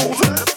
moving.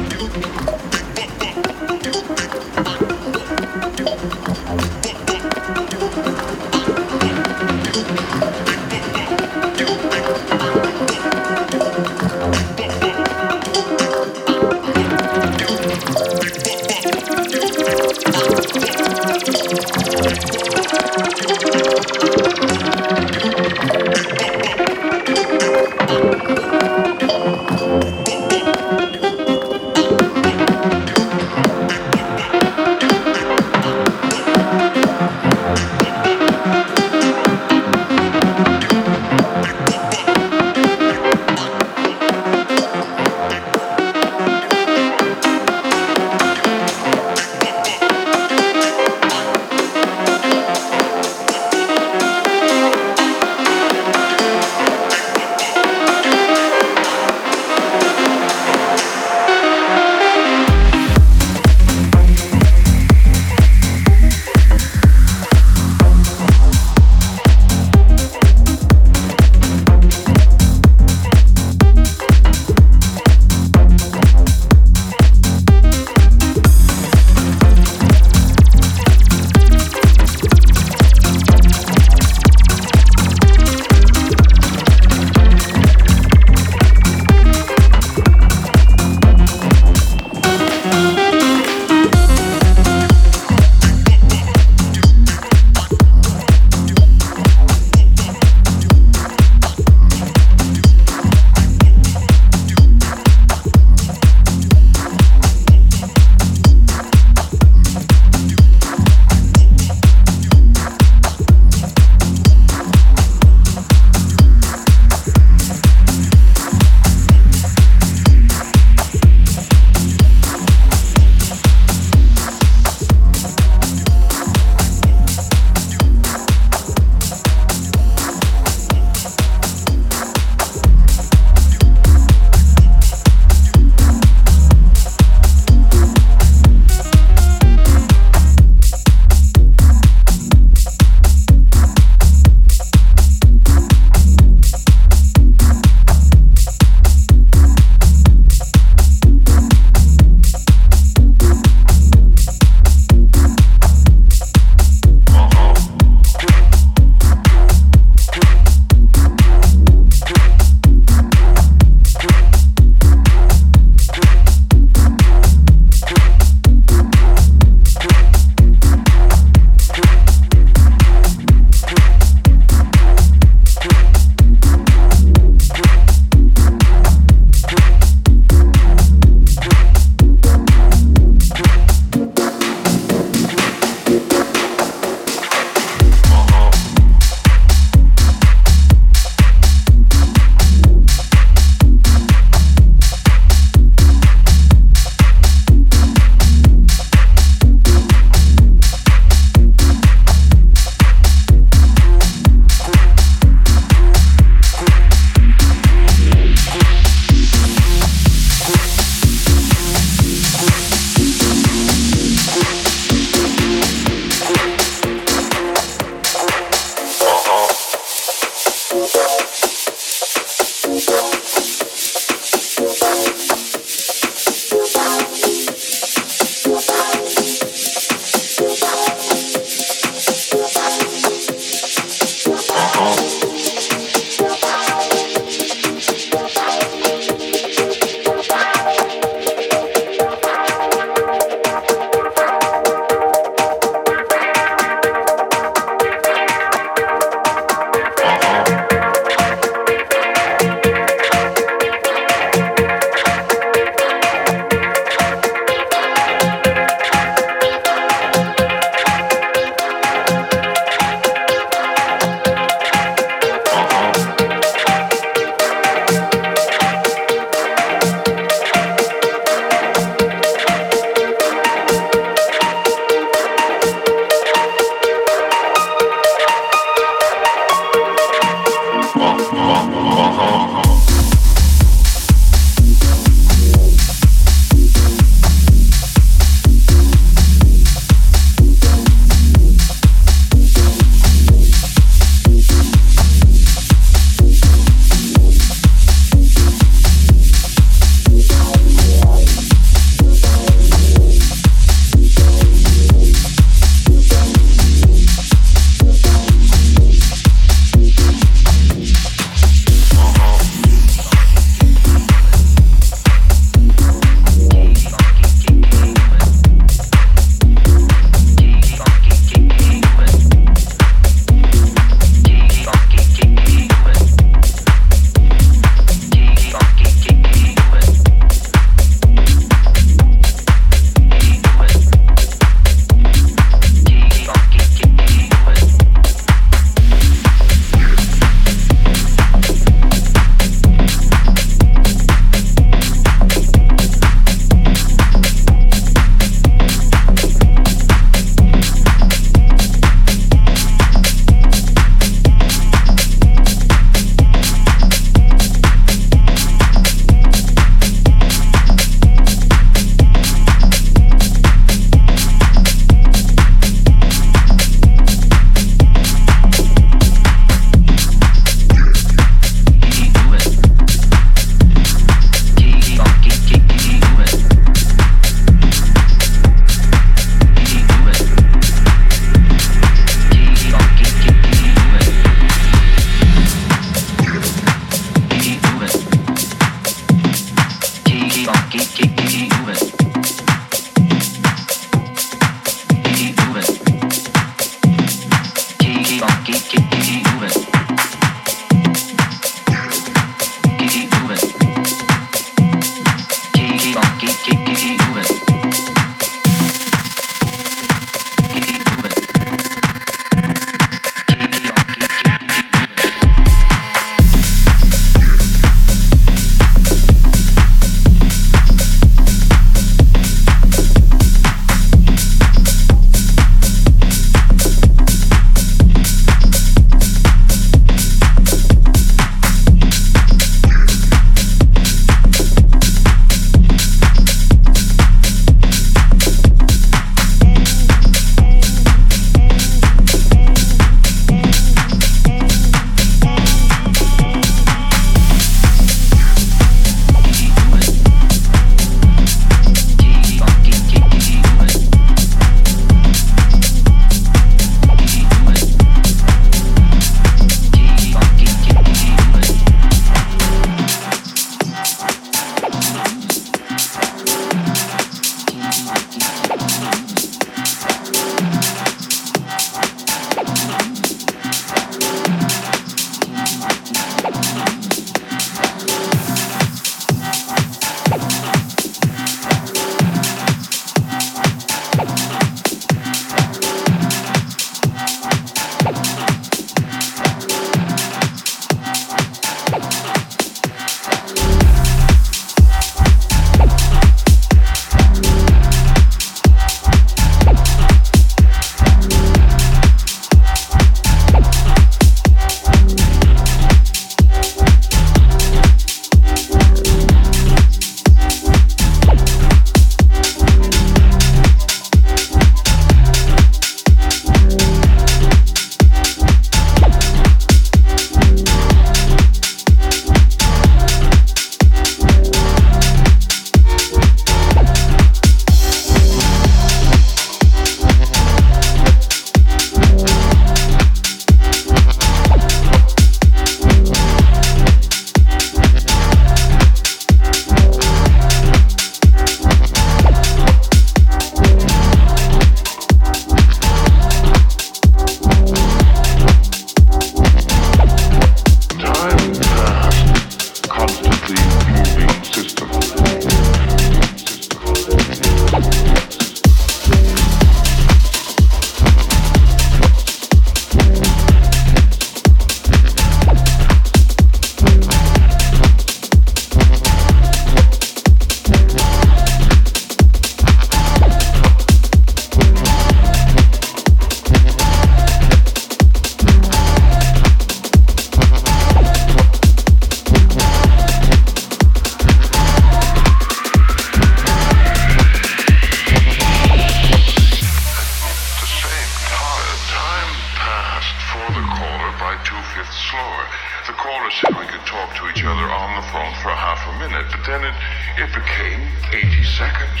on for half a minute, but then it, it became 80 seconds.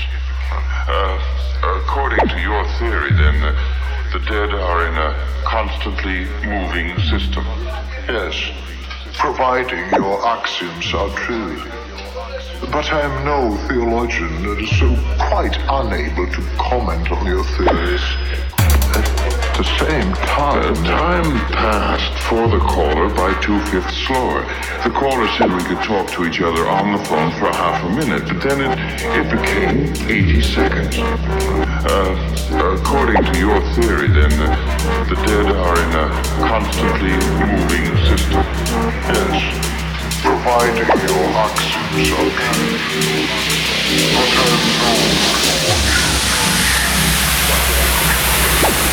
Uh, according to your theory, then, uh, the dead are in a constantly moving system. Yes, providing your axioms are true. But I am no theologian, so quite unable to comment on your theories the same time. The time passed for the caller by two-fifths slower. The caller said we could talk to each other on the phone for half a minute, but then it, it became 80 seconds. Uh, according to your theory, then, the, the dead are in a constantly moving system. Yes providing your oxygen. But I'm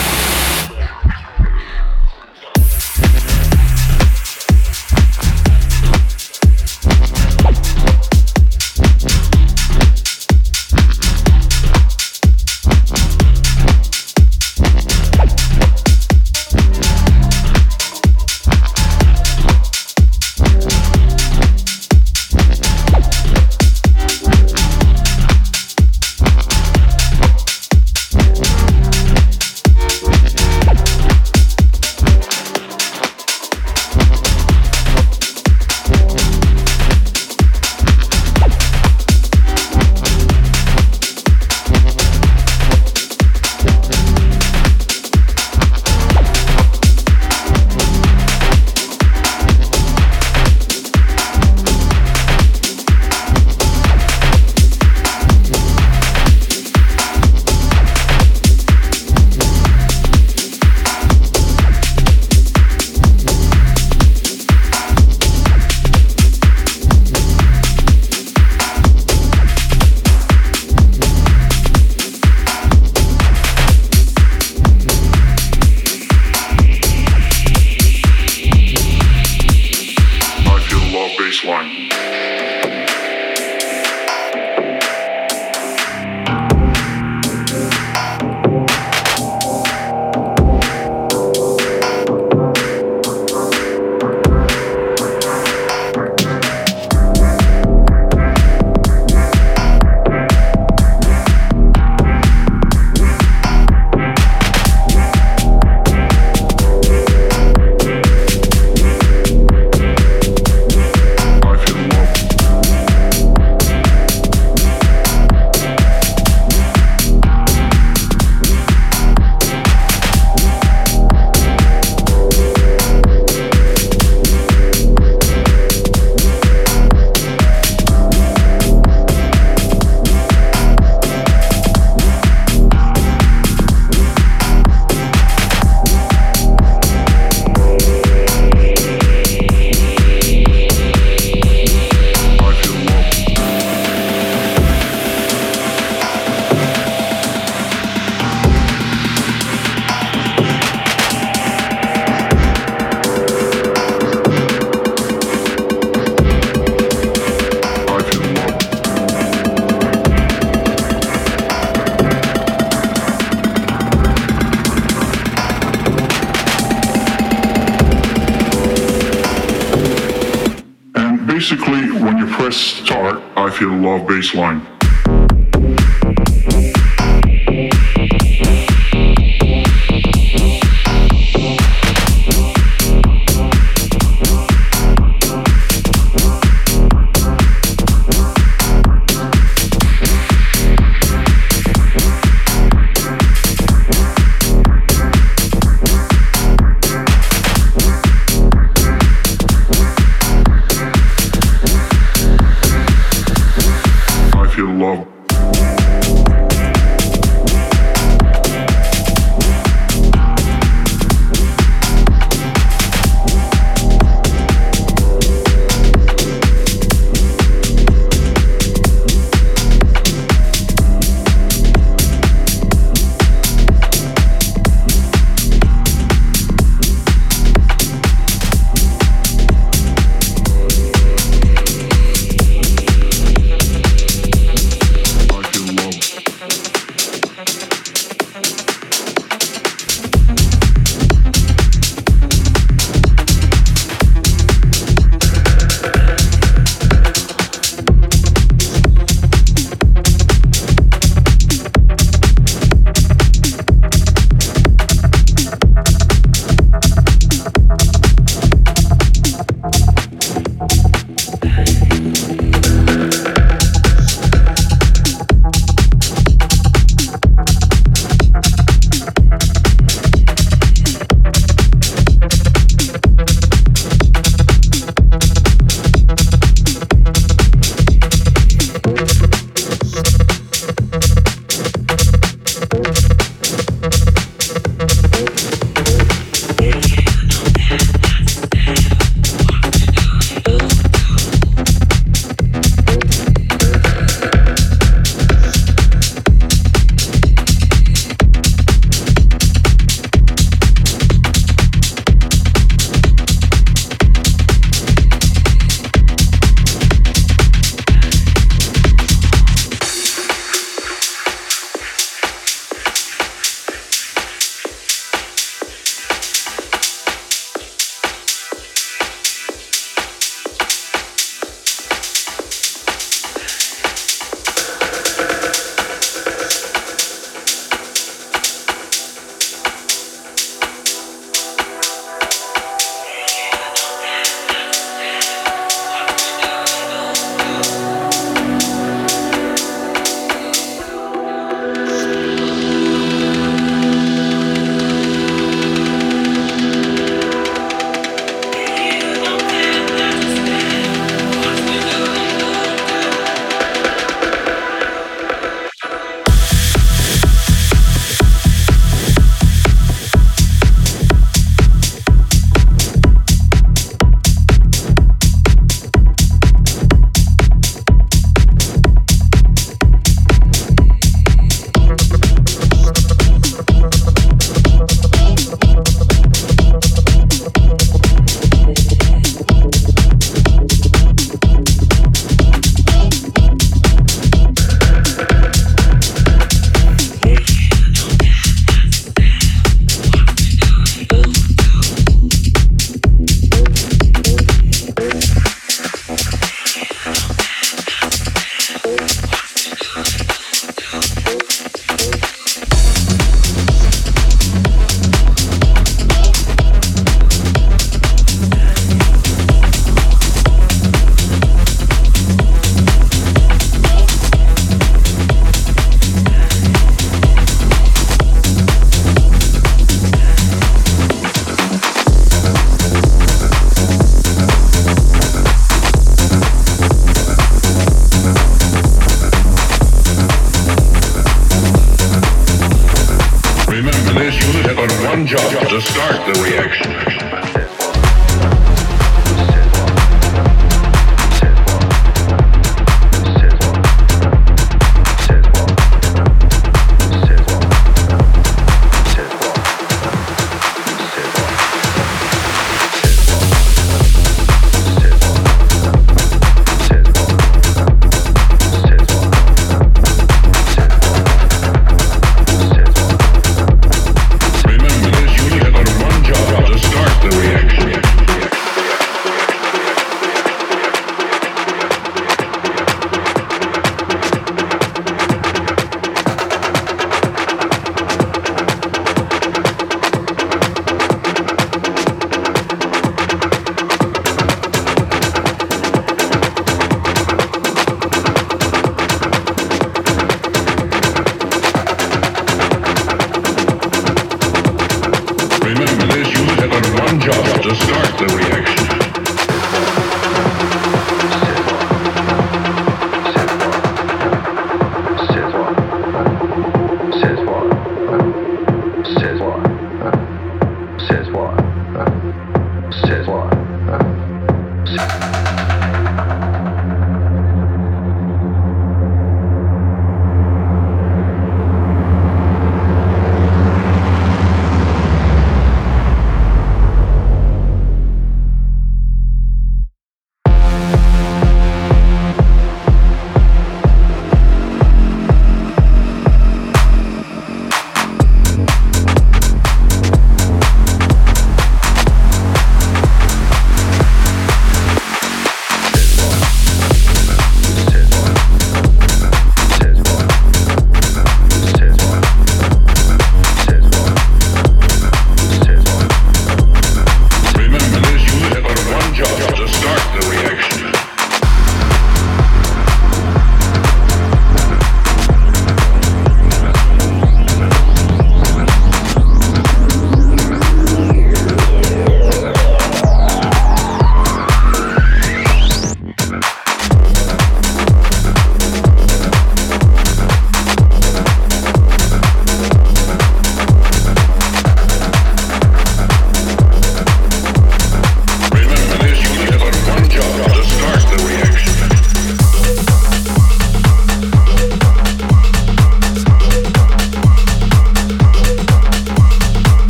baseline.